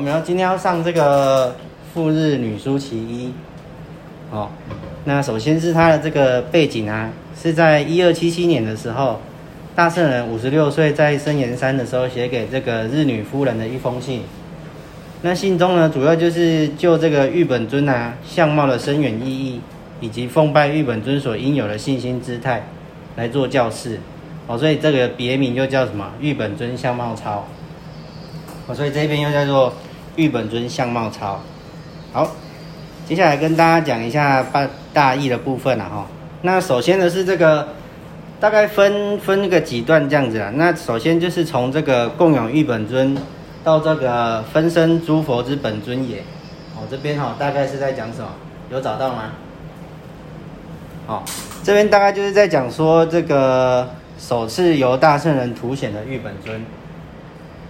我们要今天要上这个赴日女书其一，哦，那首先是它的这个背景啊，是在一二七七年的时候，大圣人五十六岁在深岩山的时候写给这个日女夫人的一封信。那信中呢，主要就是就这个玉本尊啊相貌的深远意义，以及奉拜玉本尊所应有的信心姿态来做教示。哦，所以这个别名又叫什么？玉本尊相貌抄。哦，所以这边又叫做玉本尊相貌超。好，接下来跟大家讲一下大大意的部分了哈。那首先呢是这个，大概分分个几段这样子啊。那首先就是从这个供养玉本尊到这个分身诸佛之本尊也。哦，这边哈大概是在讲什么？有找到吗？好，这边大概就是在讲说这个首次由大圣人凸显的玉本尊。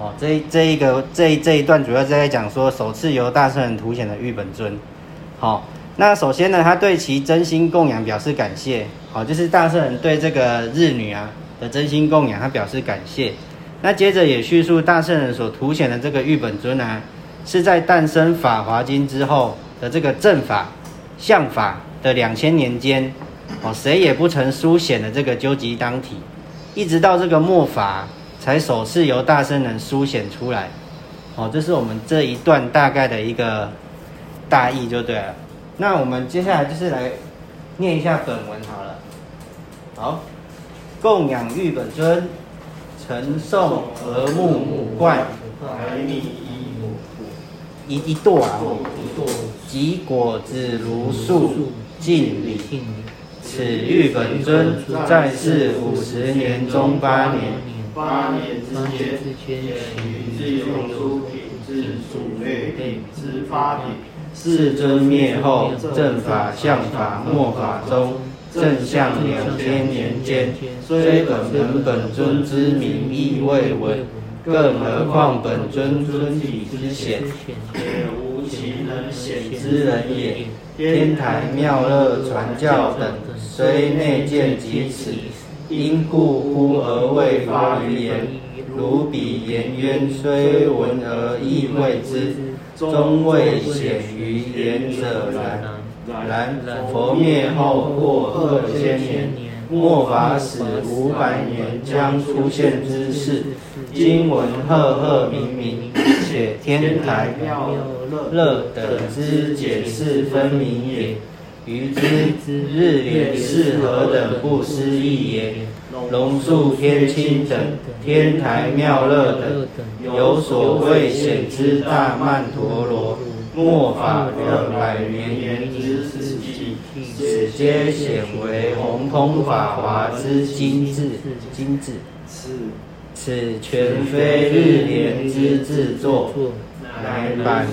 哦，这这一个这这一段主要是在讲说首次由大圣人凸显的玉本尊。好，那首先呢，他对其真心供养表示感谢。好，就是大圣人对这个日女啊的真心供养，他表示感谢。那接着也叙述大圣人所凸显的这个玉本尊啊，是在诞生法华经之后的这个正法、相法的两千年间，哦，谁也不曾书显的这个究极当体，一直到这个末法。才首次由大圣人书显出来，哦，这是我们这一段大概的一个大意就对了。那我们接下来就是来念一下本文好了。好，供养玉本尊，承诵和睦母冠，百米一母一一朵啊，及果子如树，敬礼。此玉本尊在世五十年中八年。八年之间，显于自用出品之主类品之发品。世尊灭后，正法相法末法中，正相两千年间，虽本门本尊之名亦未闻，更何况本尊尊体之显，也无其能显之人也。天台妙乐传教等，虽内见及此。因故忽而未发于言，如彼言渊虽闻而亦未知，终未显于言者然。然佛灭后过二千年，末法始五百年将出现之事，今闻赫赫明明，且天台妙乐等之解释分明也。于之日莲是何等不思议也！龙树天清等天台妙乐等有所谓显之大曼陀罗，末法二百年之世纪，此皆显为宏通法华之精致精致。此此全非日莲之制作，乃满。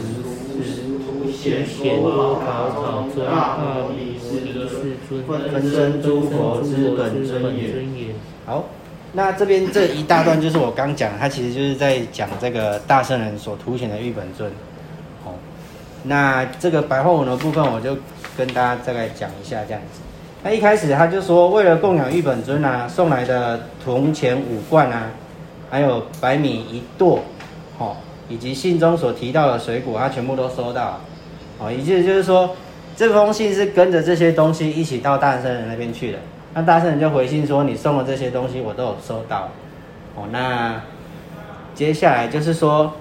显说法考考大摩尼世尊，分身诸佛之本尊也。好，那这边这一大段就是我刚讲，他其实就是在讲这个大圣人所凸显的玉本尊。哦，那这个白话文的部分，我就跟大家再来讲一下这样子。那一开始他就说，为了供养玉本尊啊，送来的铜钱五罐啊，还有白米一垛，哦，以及信中所提到的水果，他全部都收到。哦，也就是说，这封信是跟着这些东西一起到大圣人那边去的。那大圣人就回信说：“你送的这些东西我都有收到。”哦，那接下来就是说，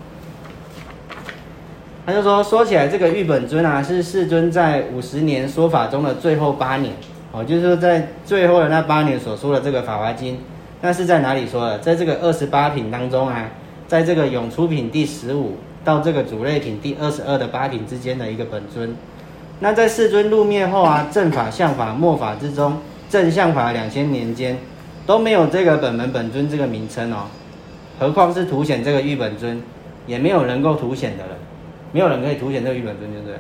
他就说说起来，这个玉本尊啊，是世尊在五十年说法中的最后八年。哦，就是说在最后的那八年所说的这个《法华经》，那是在哪里说的？在这个二十八品当中啊，在这个永出品第十五。到这个主类品第二十二的八品之间的一个本尊，那在世尊入灭后啊，正法、相法、末法之中，正相法两千年间都没有这个本门本尊这个名称哦，何况是凸显这个玉本尊，也没有能够凸显的了，没有人可以凸显这个玉本尊，对不对？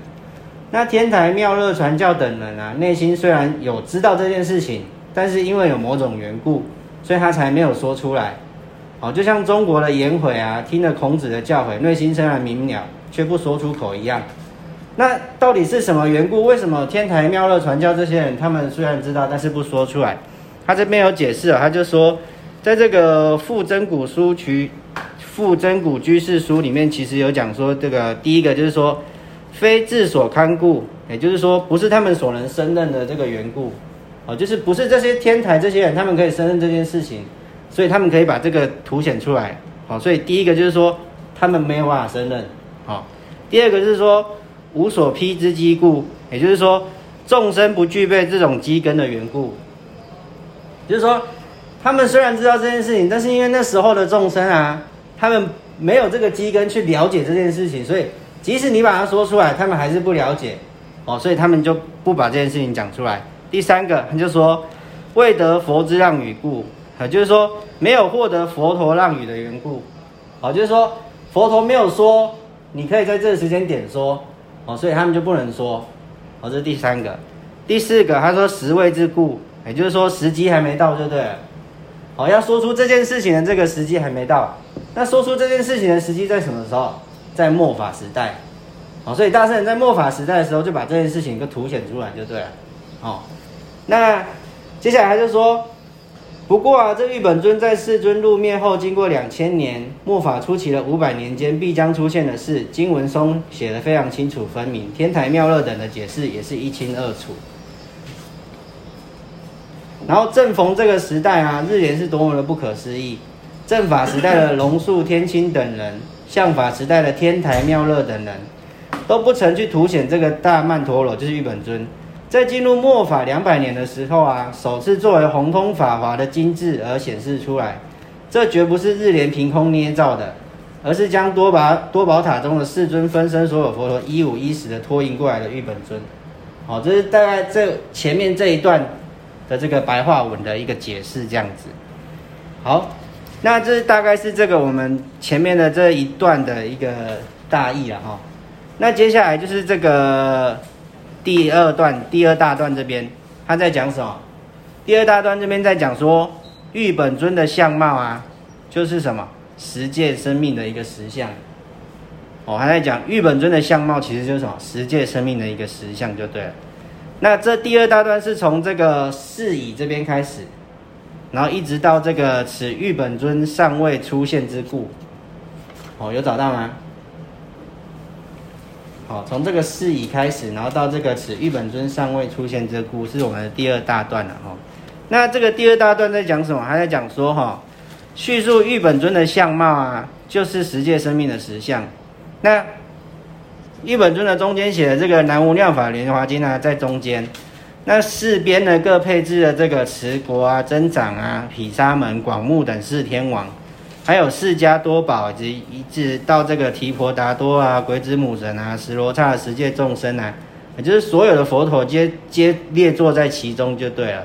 那天台妙乐传教等人啊，内心虽然有知道这件事情，但是因为有某种缘故，所以他才没有说出来。哦，就像中国的颜回啊，听了孔子的教诲，内心虽然明了，却不说出口一样。那到底是什么缘故？为什么天台妙乐传教这些人，他们虽然知道，但是不说出来？他这边有解释啊，他就说，在这个《复真古书取富真古居士书里面其实有讲说，这个第一个就是说，非自所看故，也就是说不是他们所能胜任的这个缘故，哦，就是不是这些天台这些人他们可以胜任这件事情，所以他们可以把这个凸显出来，好，所以第一个就是说他们没有办法胜任，好，第二个是说无所披之机故，也就是说众生不具备这种机根的缘故，就是说他们虽然知道这件事情，但是因为那时候的众生啊。他们没有这个机根去了解这件事情，所以即使你把它说出来，他们还是不了解哦，所以他们就不把这件事情讲出来。第三个，他就说未得佛之让语故，啊，就是说没有获得佛陀让语的缘故，哦，就是说佛陀没有说你可以在这个时间点说，哦，所以他们就不能说，哦，这是第三个。第四个，他说时未之故，也就是说时机还没到，对不对？哦，要说出这件事情的这个时机还没到。那说出这件事情的时机在什么时候？在末法时代，哦，所以大圣人在末法时代的时候就把这件事情给凸显出来就对了，哦，那接下来他就说，不过啊，这玉本尊在世尊入灭后，经过两千年末法初期的五百年间，必将出现的事，经文松写的非常清楚分明，天台妙乐等的解释也是一清二楚。然后正逢这个时代啊，日莲是多么的不可思议。正法时代的龙树天青等人，相法时代的天台妙乐等人，都不曾去凸显这个大曼陀罗，就是玉本尊。在进入末法两百年的时候啊，首次作为宏通法华的精致而显示出来。这绝不是日莲凭空捏造的，而是将多宝多宝塔中的四尊分身所有佛陀一五一十的托印过来的玉本尊。好，这是大概这前面这一段的这个白话文的一个解释，这样子。好。那这大概是这个我们前面的这一段的一个大意了哈。那接下来就是这个第二段第二大段这边，他在讲什么？第二大段这边在讲说，玉本尊的相貌啊，就是什么十界生命的一个实相。哦，还在讲玉本尊的相貌，其实就是什么十界生命的一个实相就对了。那这第二大段是从这个四乙这边开始。然后一直到这个此玉本尊尚未出现之故，哦，有找到吗？好，从这个事已开始，然后到这个此玉本尊尚未出现之故，是我们的第二大段了哈。那这个第二大段在讲什么？还在讲说哈，叙述玉本尊的相貌啊，就是十界生命的实相。那玉本尊的中间写的这个南无妙法莲华经啊，在中间。那四边呢，各配置了这个持国啊、增长啊、毗沙门、广目等四天王，还有释迦多宝，以及一直到这个提婆达多啊、鬼子母神啊、十罗刹十界众生啊，也就是所有的佛陀皆皆列坐在其中就对了。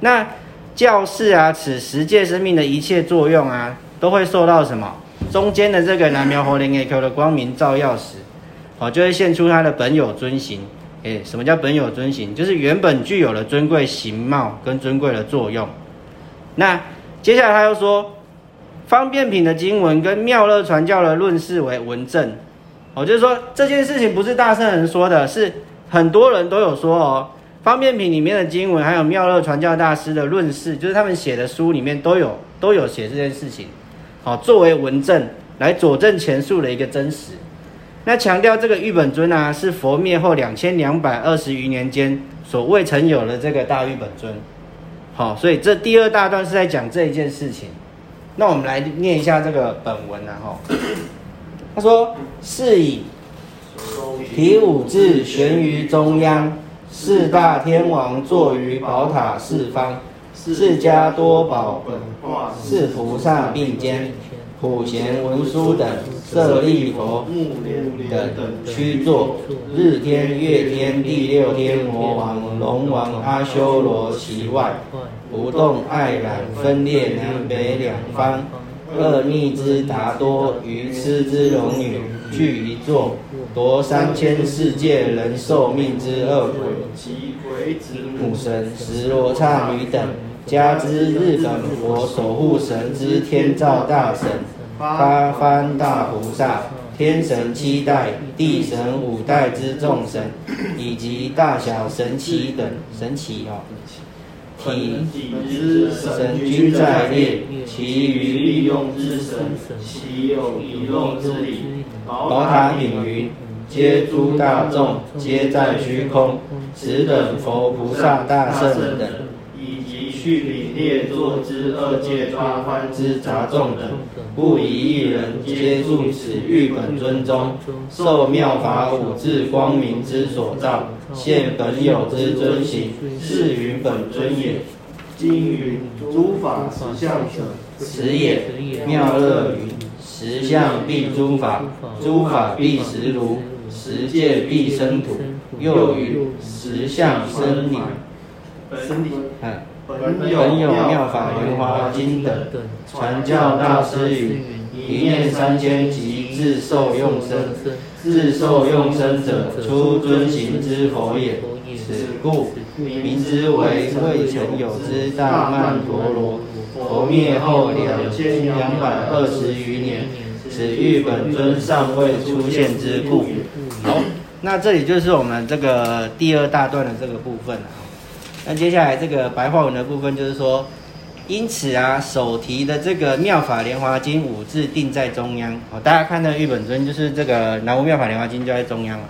那教士啊，此十界生命的一切作用啊，都会受到什么？中间的这个南苗佛灵 A Q 的光明照耀时，哦，就会现出它的本有尊形。哎，什么叫本有尊形？就是原本具有的尊贵形貌跟尊贵的作用。那接下来他又说，方便品的经文跟妙乐传教的论事为文证。哦，就是说这件事情不是大圣人说的，是很多人都有说哦。方便品里面的经文，还有妙乐传教大师的论事，就是他们写的书里面都有都有写这件事情。好，作为文证来佐证前述的一个真实。那强调这个玉本尊啊，是佛灭后两千两百二十余年间所未曾有的这个大玉本尊。好，所以这第二大段是在讲这一件事情。那我们来念一下这个本文啊，哈。他说：是以提五字悬于中央，四大天王坐于宝塔四方，释迦多宝本化，四菩萨并肩。普贤文殊等舍利佛等屈坐，日天、月天、第六天魔王、龙王、阿修罗其外，不动爱染，分裂南北两方。恶逆之达多，愚痴之龙女，俱一座，夺三千世界人寿命之恶鬼，母神十罗刹女等。加之日本佛守护神之天照大神、八幡大菩萨、天神七代、地神五代之众神，以及大小神奇等神奇哦，体之神居在列，其余利用之神，其有一用之理。宝塔顶云：皆诸大众，皆在虚空。此等佛菩萨大圣等，以及续品列坐之二界八番之杂众等，不以一人，皆住此玉本尊中，受妙法五智光明之所照，现本有之尊行，是云本尊也。今云：诸法实相者，此也。妙乐云：实相必诸法，诸法必实如，实界必生土。又云：实相生理。生理。嗯。本有妙法莲华经等，传教大师云：一念三千即自受用身，自受用身者，出尊行之佛也。此故名之为未曾有之大曼陀罗。佛灭后两千两百二十余年，此玉本尊尚未出现之故。好，那这里就是我们这个第二大段的这个部分了。那接下来这个白话文的部分就是说，因此啊，手提的这个《妙法莲华经》五字定在中央。哦，大家看到玉本尊，就是这个南无妙法莲华经就在中央了。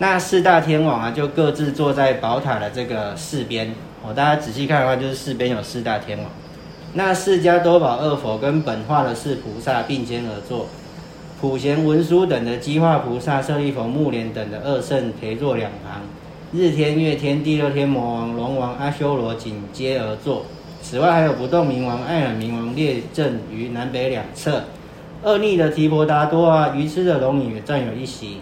那四大天王啊，就各自坐在宝塔的这个四边。哦，大家仔细看的话，就是四边有四大天王。那释迦多宝二佛跟本化的四菩萨并肩而坐，普贤文殊等的基化菩萨、舍利弗、目连等的二圣陪坐两旁，日天、月天、第六天魔王、龙王、阿修罗紧接而坐。此外，还有不动明王、爱染明王列阵于南北两侧。恶逆的提婆达多啊，愚痴的龙女也占有一席。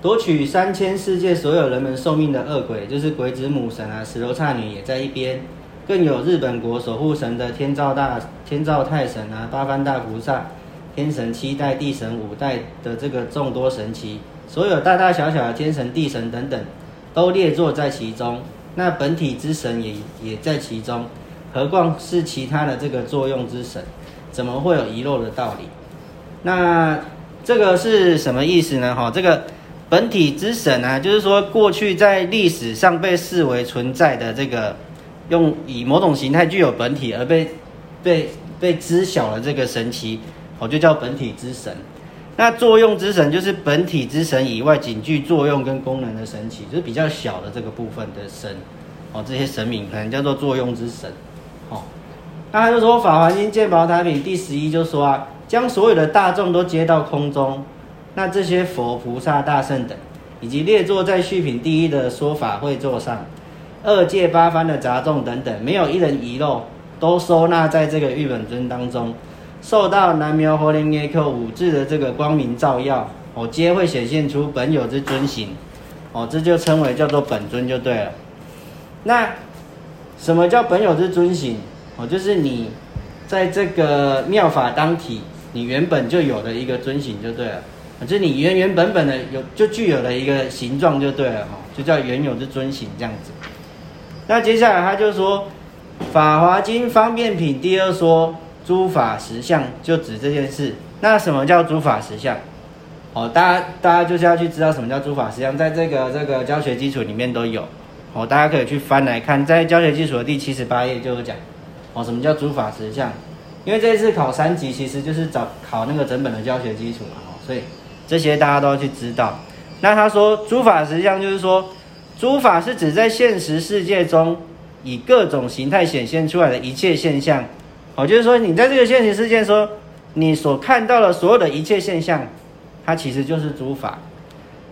夺取三千世界所有人们寿命的恶鬼，就是鬼子母神啊，石罗刹女也在一边。更有日本国守护神的天照大天照太神啊，八幡大菩萨，天神七代、地神五代的这个众多神奇，所有大大小小的天神、地神等等，都列坐在其中。那本体之神也也在其中，何况是其他的这个作用之神，怎么会有遗漏的道理？那这个是什么意思呢？哈，这个。本体之神啊，就是说过去在历史上被视为存在的这个，用以某种形态具有本体而被被被知晓的这个神奇，哦，就叫本体之神。那作用之神就是本体之神以外仅具作用跟功能的神奇，就是比较小的这个部分的神，哦，这些神明可能叫做作用之神。哦，那他就说《法华经·鉴宝塔品》第十一就说啊，将所有的大众都接到空中。那这些佛菩萨大圣等，以及列坐在续品第一的说法会座上，二界八方的杂众等等，没有一人遗漏，都收纳在这个玉本尊当中，受到南苗活灵耶克五字的这个光明照耀，哦，皆会显现出本有之尊行，哦，这就称为叫做本尊就对了。那什么叫本有之尊行？哦，就是你在这个妙法当体，你原本就有的一个尊行就对了。就是你原原本本的有就具有的一个形状就对了哈，就叫原有之尊形这样子。那接下来他就说，《法华经方便品》第二说诸法实相，就指这件事。那什么叫诸法实相？哦，大家大家就是要去知道什么叫诸法实相，在这个这个教学基础里面都有。哦，大家可以去翻来看，在教学基础的第七十八页就有讲。哦，什么叫诸法实相？因为这一次考三级，其实就是找考那个整本的教学基础嘛，哦，所以。这些大家都要去知道。那他说诸法实相，就是说诸法是指在现实世界中以各种形态显现出来的一切现象。哦，就是说你在这个现实世界说你所看到的所有的一切现象，它其实就是诸法。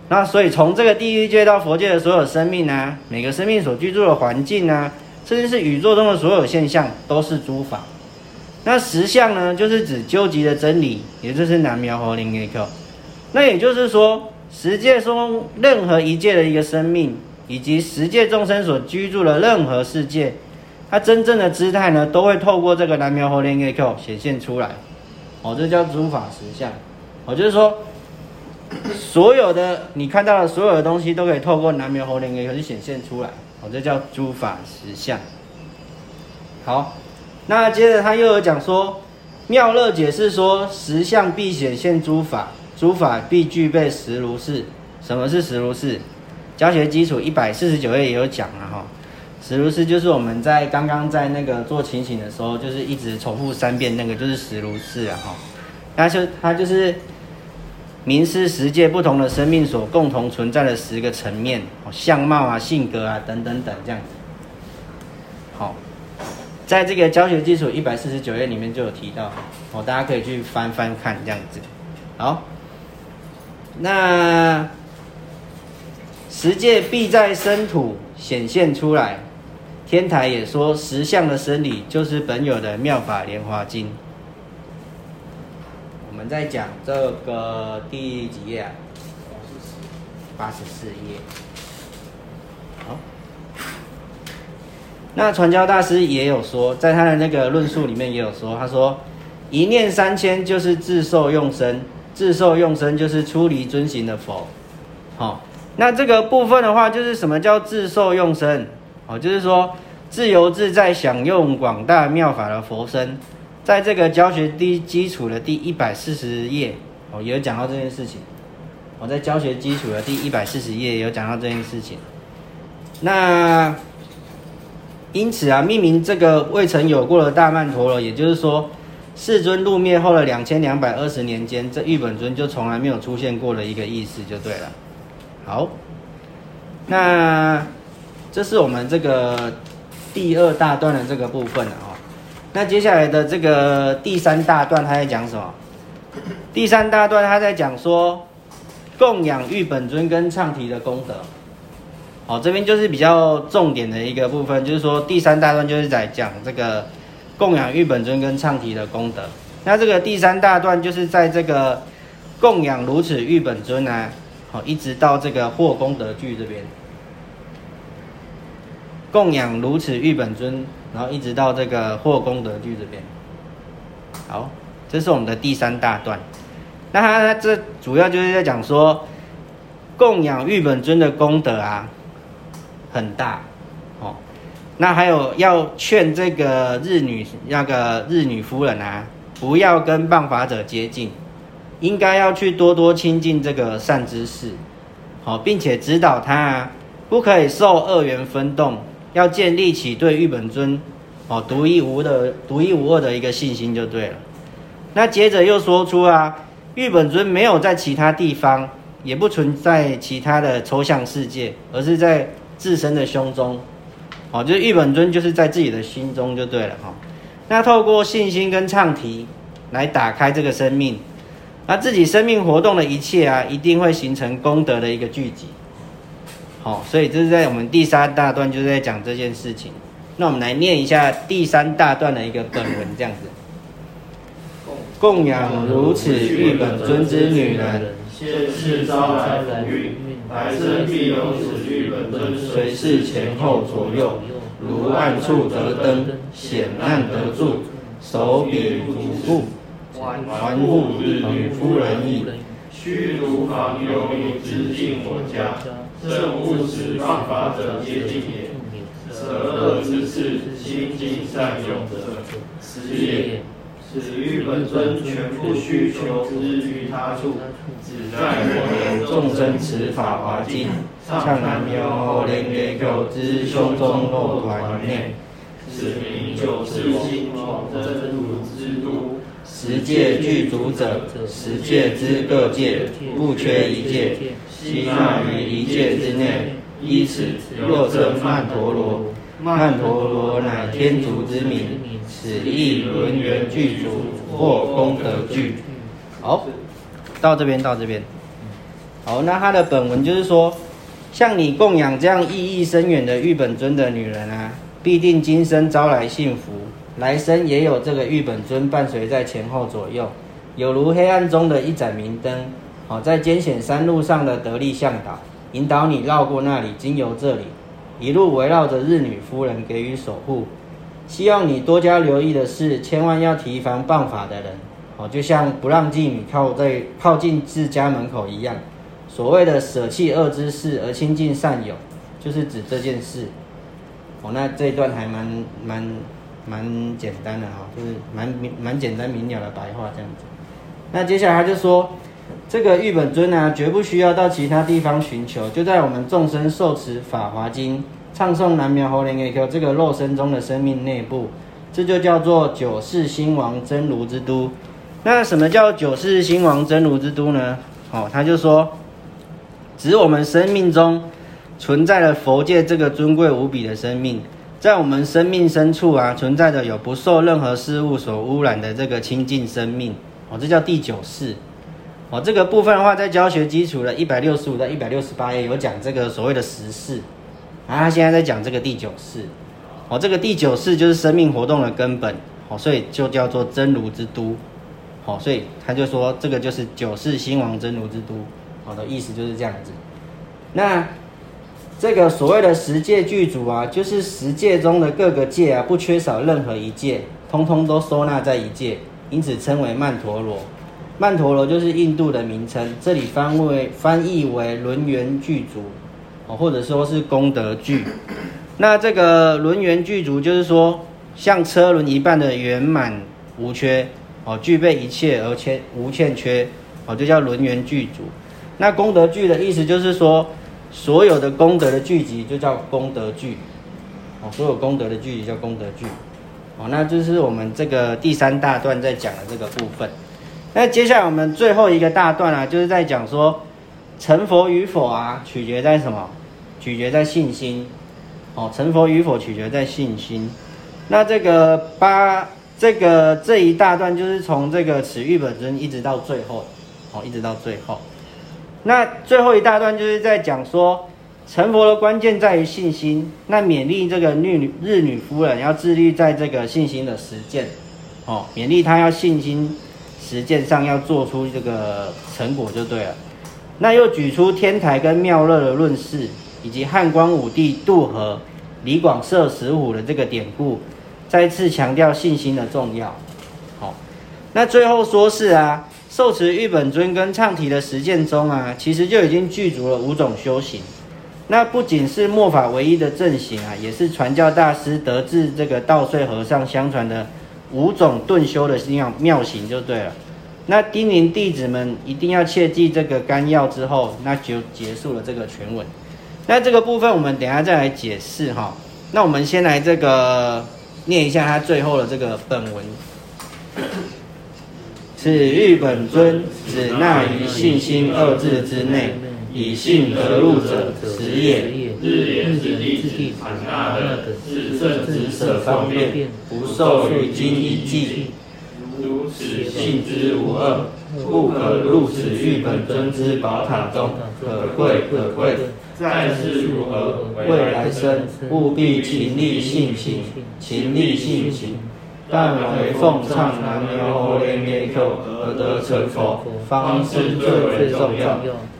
那所以从这个地狱界到佛界的所有生命啊，每个生命所居住的环境啊，甚至是宇宙中的所有现象，都是诸法。那实相呢，就是指究极的真理，也就是南无佛灵耶克。那也就是说，十界中任何一界的一个生命，以及十界众生所居住的任何世界，它真正的姿态呢，都会透过这个南无佛莲耶 Q 显现出来。哦，这叫诸法实相。哦，就是说，所有的你看到的所有的东西，都可以透过南无佛莲耶 Q 去显现出来。哦，这叫诸法实相。好，那接着他又有讲说，妙乐解释说，实相必显现诸法。诸法必具备实如是。什么是实如是？教学基础一百四十九页也有讲了哈。实如是就是我们在刚刚在那个做情形的时候，就是一直重复三遍那个就是实如是啊哈。那就它就是明示十界不同的生命所共同存在的十个层面，哦相貌啊、性格啊等等等这样子。好，在这个教学基础一百四十九页里面就有提到，哦，大家可以去翻翻看这样子。好，那十界必在生土显现出来，天台也说十相的生理就是本有的妙法莲华经。我们在讲这个第几页啊？八十四页。好，那传教大师也有说，在他的那个论述里面也有说，他说一念三千就是自受用身，自受用身就是出离尊行的佛。好，那这个部分的话，就是什么叫自受用身？哦，就是说自由自在享用广大妙法的佛身。在这个教学第基础的第一百四十页，哦，有讲到这件事情。我在教学基础的第一百四十页有讲到这件事情。那因此啊，命名这个未曾有过的大曼陀罗，也就是说，世尊入灭后的两千两百二十年间，这玉本尊就从来没有出现过的一个意思，就对了。好，那这是我们这个第二大段的这个部分了哦。那接下来的这个第三大段，他在讲什么？第三大段他在讲说，供养玉本尊跟唱题的功德。好，这边就是比较重点的一个部分，就是说第三大段就是在讲这个供养玉本尊跟唱题的功德。那这个第三大段就是在这个供养如此玉本尊啊，好，一直到这个获功德句这边，供养如此玉本尊。然后一直到这个获功德句这边，好，这是我们的第三大段。那他这主要就是在讲说，供养玉本尊的功德啊，很大，哦。那还有要劝这个日女那个日女夫人啊，不要跟谤法者接近，应该要去多多亲近这个善知识，好，并且指导他啊，不可以受恶缘分动。要建立起对玉本尊，哦，独一无的、独一无二的一个信心就对了。那接着又说出啊，玉本尊没有在其他地方，也不存在其他的抽象世界，而是在自身的胸中，哦，就是玉本尊就是在自己的心中就对了哈。那透过信心跟唱题来打开这个生命，那自己生命活动的一切啊，一定会形成功德的一个聚集。好，所以这是在我们第三大段就是在讲这件事情。那我们来念一下第三大段的一个本文，这样子。供养如此玉本尊之女人，现世招来福运，来生必有此玉本尊随侍前后左右，如暗处得灯，显暗得住，手比辅助，环护女夫人矣。须如访有女直进我家。正务持谤法者皆尽也，舍恶之事，心尽善用者，此也。此欲本尊全不需求之于他处，只在我等众生持法华经，唱南无莲给口之胸中肉团内，此名九世心王真如之都。十界具足者，十界之各界，不缺一界。悉纳于一界之内，依此若称曼陀罗。曼陀罗乃天竺之名，此亦轮圆具足或功德具。好，到这边，到这边。好，那他的本文就是说，像你供养这样意义深远的玉本尊的女人啊，必定今生招来幸福，来生也有这个玉本尊伴随在前后左右，有如黑暗中的一盏明灯。好，在艰险山路上的得力向导，引导你绕过那里，经由这里，一路围绕着日女夫人给予守护。希望你多加留意的是，千万要提防谤法的人。好，就像不让妓女靠在靠近自家门口一样。所谓的舍弃恶之事而亲近善友，就是指这件事。哦，那这一段还蛮蛮蛮简单的哈，就是蛮明蛮简单明了的白话这样子。那接下来他就说。这个玉本尊呢，绝不需要到其他地方寻求，就在我们众生受持法华经唱诵南苗猴灵 Q 这个肉身中的生命内部，这就叫做九世兴王真如之都。那什么叫九世兴王真如之都呢？哦，他就说，指我们生命中存在了佛界这个尊贵无比的生命，在我们生命深处啊，存在着有不受任何事物所污染的这个清净生命。哦，这叫第九世。哦，这个部分的话，在教学基础的一百六十五到一百六十八页有讲这个所谓的十世，啊，他现在在讲这个第九世。哦，这个第九世就是生命活动的根本。哦，所以就叫做真如之都。好，所以他就说这个就是九世兴王真如之都。好的意思就是这样子。那这个所谓的十界具足啊，就是十界中的各个界啊，不缺少任何一界，通通都收纳在一界。因此称为曼陀罗，曼陀罗就是印度的名称，这里翻为翻译为轮圆具足，哦，或者说是功德具。那这个轮圆具足就是说，像车轮一般的圆满无缺，哦，具备一切而欠无欠缺，哦，就叫轮圆具足。那功德具的意思就是说，所有的功德的聚集就叫功德具，哦，所有功德的聚集叫功德具。哦，那就是我们这个第三大段在讲的这个部分。那接下来我们最后一个大段啊，就是在讲说成佛与否啊，取决在什么？取决在信心。哦，成佛与否取决在信心。那这个八这个这一大段就是从这个此欲本尊一直到最后，哦，一直到最后。那最后一大段就是在讲说。成佛的关键在于信心。那勉励这个日女日女夫人要致力在这个信心的实践，哦，勉励她要信心实践上要做出这个成果就对了。那又举出天台跟妙乐的论事，以及汉光武帝渡河、李广射石虎的这个典故，再次强调信心的重要。好，那最后说是啊，受持玉本尊跟唱题的实践中啊，其实就已经具足了五种修行。那不仅是末法唯一的正行啊，也是传教大师得自这个道岁和尚相传的五种顿修的妙妙行就对了。那叮咛弟子们一定要切记这个干要之后，那就结束了这个全文。那这个部分我们等下再来解释哈。那我们先来这个念一下他最后的这个本文。此欲本尊只纳于信心二字之内。以信得入者，实也。日言之地，产纳的是圣之舍方便，不受于今一计。如此性之无二，不可入此玉本尊之宝塔中，可贵可贵。再世如何？未来生，务必勤力性行，勤力性行。但为奉唱南无阿弥陀佛而得成佛，方是最为重要。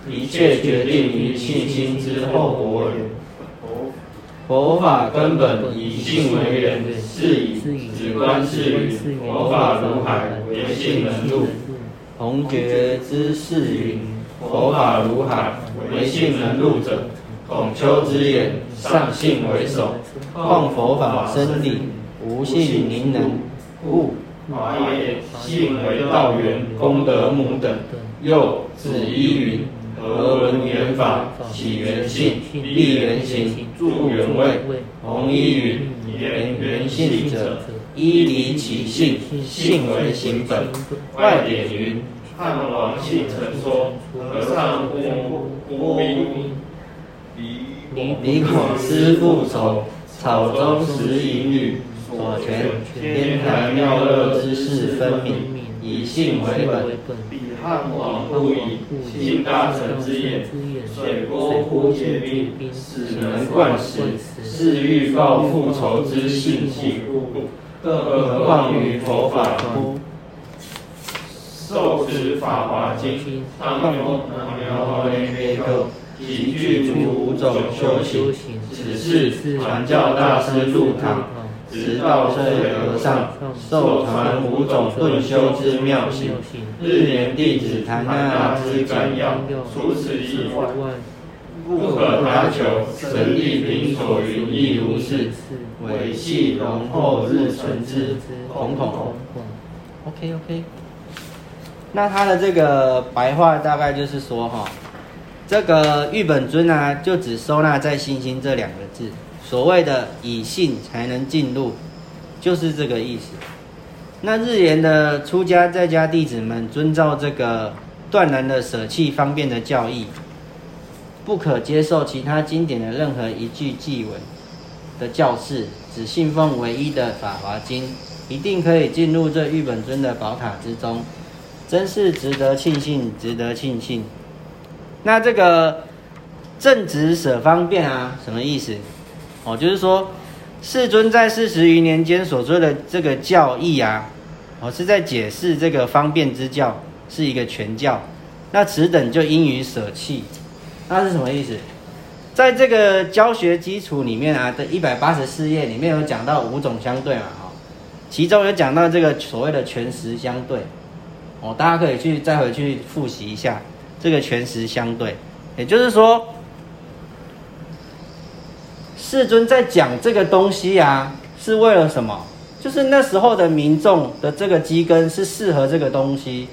一切决定于信心之后果。佛法根本以信为源，是以止观是云：佛法如海，唯信能入。同觉之是云：佛法如海，唯信能入者，孔丘之言：上信为首，况佛法真理，无信宁能？故华也，信为道源，功德母等。又子依云。何闻缘法？起缘性，立缘行，助缘位。弘一云：言缘性者，依离其性，性为行本。外典云：汉王信成说，和尚不不明。李孔师复仇，草中拾银缕，所全天台妙乐之事分明，以性为本。彼汉王不以信大成之言，水波呼结冰，使能贯时，是欲报复仇之性情故。更何况于佛法乎？受持法华经，当用阿弥陀佛，即具足五种修行。此是传教大师入堂。直道生和尚受传五种顿修之妙行，日年弟子谈那之干要，除此以外，不可他求。神力平所云亦如是，唯系容后日存之，孔孔。OK OK，那他的这个白话大概就是说哈。这个玉本尊啊，就只收纳在信心这两个字，所谓的以信才能进入，就是这个意思。那日莲的出家在家弟子们遵照这个断然的舍弃方便的教义，不可接受其他经典的任何一句记文的教示，只信奉唯一的法华经，一定可以进入这玉本尊的宝塔之中，真是值得庆幸，值得庆幸。那这个正直舍方便啊，什么意思？哦，就是说世尊在四十余年间所说的这个教义啊，哦是在解释这个方便之教是一个全教。那此等就应于舍弃，那是什么意思？在这个教学基础里面啊的一百八十四页里面有讲到五种相对嘛，哈，其中有讲到这个所谓的全实相对，哦，大家可以去再回去复习一下。这个全实相对，也就是说，世尊在讲这个东西啊，是为了什么？就是那时候的民众的这个基根是适合这个东西，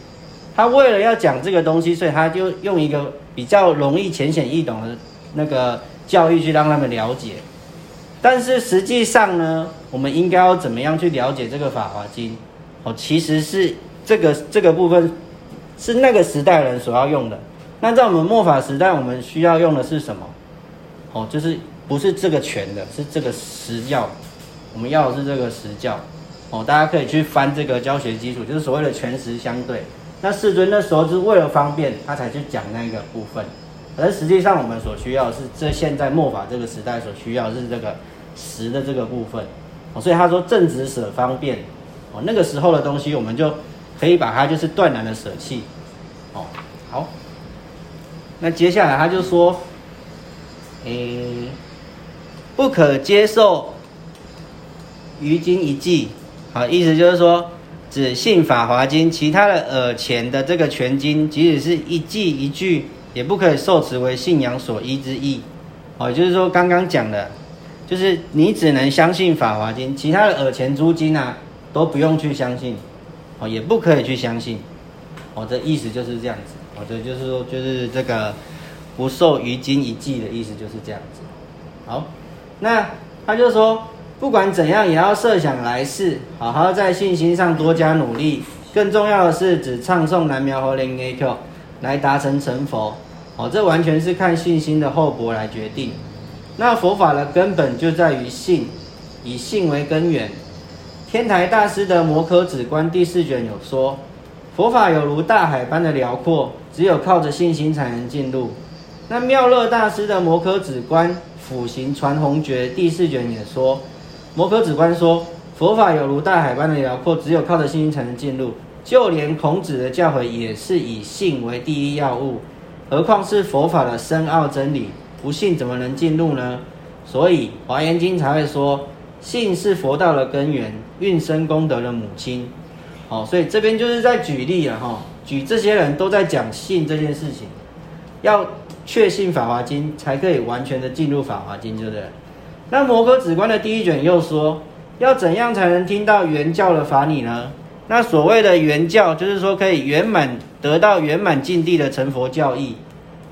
他为了要讲这个东西，所以他就用一个比较容易浅显易懂的那个教育去让他们了解。但是实际上呢，我们应该要怎么样去了解这个《法华经》？哦，其实是这个这个部分。是那个时代人所要用的。那在我们末法时代，我们需要用的是什么？哦，就是不是这个全的，是这个实教。我们要的是这个实教。哦，大家可以去翻这个教学基础，就是所谓的全实相对。那世尊那时候是为了方便，他才去讲那个部分。而实际上，我们所需要是这现在末法这个时代所需要是这个实的这个部分。哦，所以他说正直舍方便。哦，那个时候的东西，我们就。可以把它就是断然的舍弃，哦，好，那接下来他就说，诶，不可接受于经一记，好，意思就是说，只信法华经，其他的耳前的这个全经，即使是一记一句，也不可以受持为信仰所依之意，哦，就是说刚刚讲的，就是你只能相信法华经，其他的耳前诸经啊，都不用去相信。哦，也不可以去相信，哦，这意思就是这样子，哦，这就是说，就是这个不受于今一记的意思就是这样子。好，那他就说，不管怎样，也要设想来世，好好在信心上多加努力。更重要的是，只唱诵南苗和灵 A Q 来达成成佛。哦，这完全是看信心的厚薄来决定。那佛法的根本就在于信，以信为根源。天台大师的《摩诃止观》第四卷有说，佛法有如大海般的辽阔，只有靠着信心才能进入。那妙乐大师的《摩诃止观辅行传弘诀》第四卷也说，摩诃止观说，佛法有如大海般的辽阔，只有靠着信心才能进入。就连孔子的教诲也是以信为第一要务，何况是佛法的深奥真理，不信怎么能进入呢？所以《华严经》才会说。信是佛道的根源，运生功德的母亲。好，所以这边就是在举例了哈，举这些人都在讲信这件事情，要确信法华经才可以完全的进入法华经，对不对？那摩诃止观的第一卷又说，要怎样才能听到原教的法理呢？那所谓的原教，就是说可以圆满得到圆满境地的成佛教义。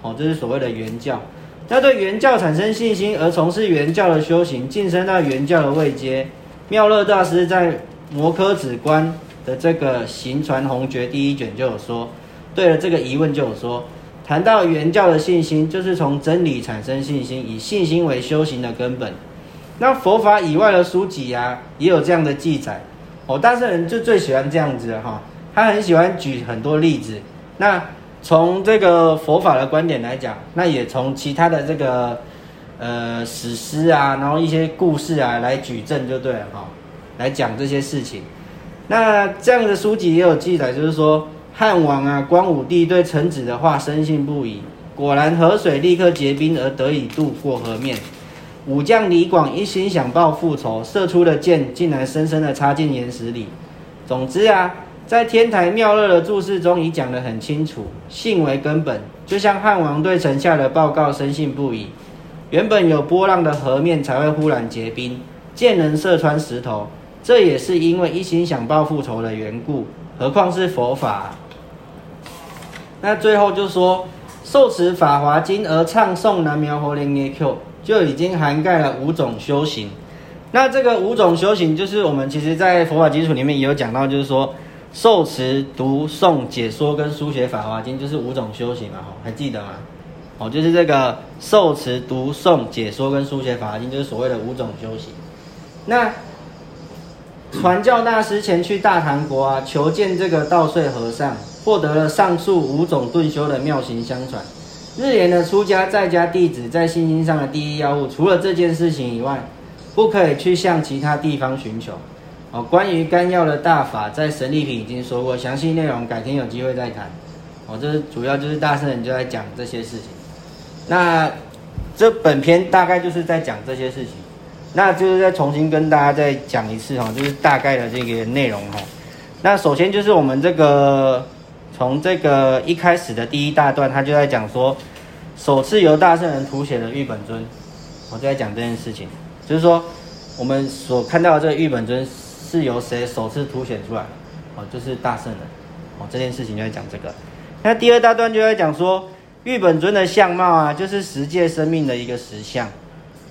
哦，这是所谓的原教。要对原教产生信心而从事原教的修行，晋升到原教的位阶。妙乐大师在《摩诃止观》的这个行传弘诀第一卷就有说，对了这个疑问就有说，谈到原教的信心，就是从真理产生信心，以信心为修行的根本。那佛法以外的书籍啊，也有这样的记载。哦，大圣人就最喜欢这样子哈，他很喜欢举很多例子。那从这个佛法的观点来讲，那也从其他的这个呃史诗啊，然后一些故事啊来举证就对了哈，来讲这些事情。那这样的书籍也有记载，就是说汉王啊，光武帝对臣子的话深信不疑，果然河水立刻结冰而得以渡过河面。武将李广一心想报复仇，射出的箭竟然深深的插进岩石里。总之啊。在天台妙乐的注释中已讲得很清楚，信为根本，就像汉王对臣下的报告深信不疑。原本有波浪的河面才会忽然结冰，箭能射穿石头，这也是因为一心想报复仇的缘故。何况是佛法。那最后就说，受持《法华经》而唱诵南苗佛莲耶 Q，就已经涵盖了五种修行。那这个五种修行，就是我们其实在佛法基础里面也有讲到，就是说受持、读诵、解说跟书写《法华经》，就是五种修行嘛，吼，还记得吗？哦，就是这个受持、读诵、解说跟书写《法华经》，就是所谓的五种修行。那传教大师前去大唐国啊，求见这个道岁和尚，获得了上述五种顿修的妙行相传。日莲的出家在家弟子在信心上的第一要务，除了这件事情以外，不可以去向其他地方寻求。哦，关于甘药的大法，在神力品已经说过，详细内容改天有机会再谈。哦，这是主要就是大圣人就在讲这些事情。那这本篇大概就是在讲这些事情。那就是再重新跟大家再讲一次哈，就是大概的这个内容哈。那首先就是我们这个从这个一开始的第一大段，他就在讲说，首次由大圣人图写的玉本尊，我就在讲这件事情，就是说我们所看到的这个玉本尊是由谁首次凸显出来？哦，就是大圣人。哦，这件事情就在讲这个。那第二大段就在讲说，玉本尊的相貌啊，就是十界生命的一个实相。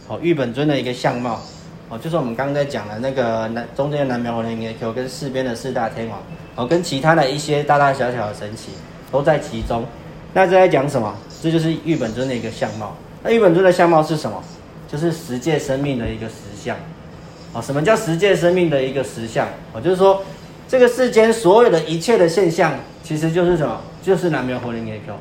哦，玉本尊的一个相貌，哦，就是我们刚刚在讲的那个南中间的南苗火灵 Q 跟四边的四大天王，哦，跟其他的一些大大小小的神奇都在其中。那这在讲什么？这就是玉本尊的一个相貌。那玉本尊的相貌是什么？就是十界生命的一个实相。哦，什么叫十界生命的一个实相？哦，就是说这个世间所有的一切的现象，其实就是什么？就是南苗火灵 Q。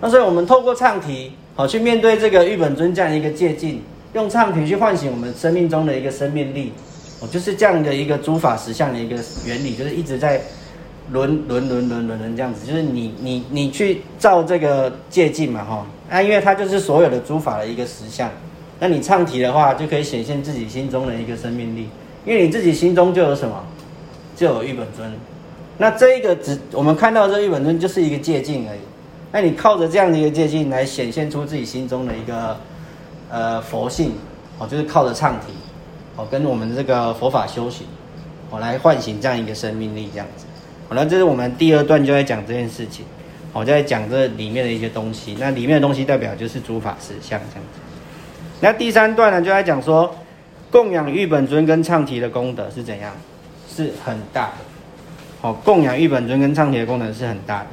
那所以我们透过唱题，好去面对这个玉本尊这样一个借镜。用唱题去唤醒我们生命中的一个生命力，哦，就是这样的一个诸法实相的一个原理，就是一直在轮轮轮轮轮轮这样子，就是你你你去照这个借镜嘛，哈，啊，因为它就是所有的诸法的一个实相，那你唱题的话，就可以显现自己心中的一个生命力，因为你自己心中就有什么，就有玉本尊，那这一个只我们看到这玉本尊就是一个借镜而已，那你靠着这样的一个借镜来显现出自己心中的一个。呃，佛性哦，就是靠着唱题哦，跟我们这个佛法修行，哦，来唤醒这样一个生命力，这样子。好了，这是我们第二段就在讲这件事情，我在讲这里面的一些东西。那里面的东西代表就是诸法实相这样子。那第三段呢，就在讲说供养玉本尊跟唱题的功德是怎样，是很大的。好，供养玉本尊跟唱题的功能是很大的。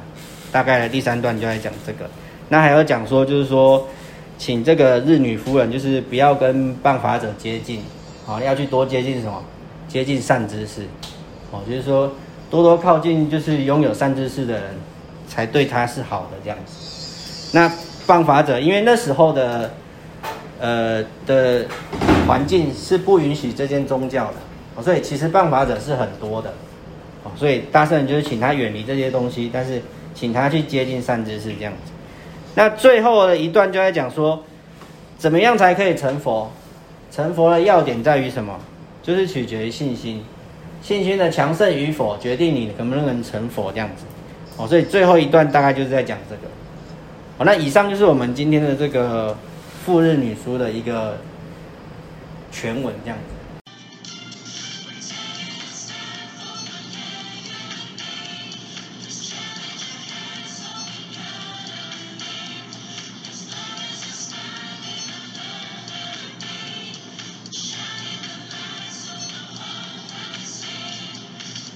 大概的第三段就在讲这个。那还有讲说，就是说。请这个日女夫人，就是不要跟谤法者接近，好，要去多接近什么？接近善知识，哦，就是说多多靠近，就是拥有善知识的人，才对他是好的这样子。那谤法者，因为那时候的，呃的环境是不允许这件宗教的，哦，所以其实谤法者是很多的，哦，所以大圣人就是请他远离这些东西，但是请他去接近善知识这样子。那最后的一段就在讲说，怎么样才可以成佛？成佛的要点在于什么？就是取决于信心，信心的强盛与否，决定你能不能成佛这样子。哦，所以最后一段大概就是在讲这个。好，那以上就是我们今天的这个赴日女书的一个全文这样子。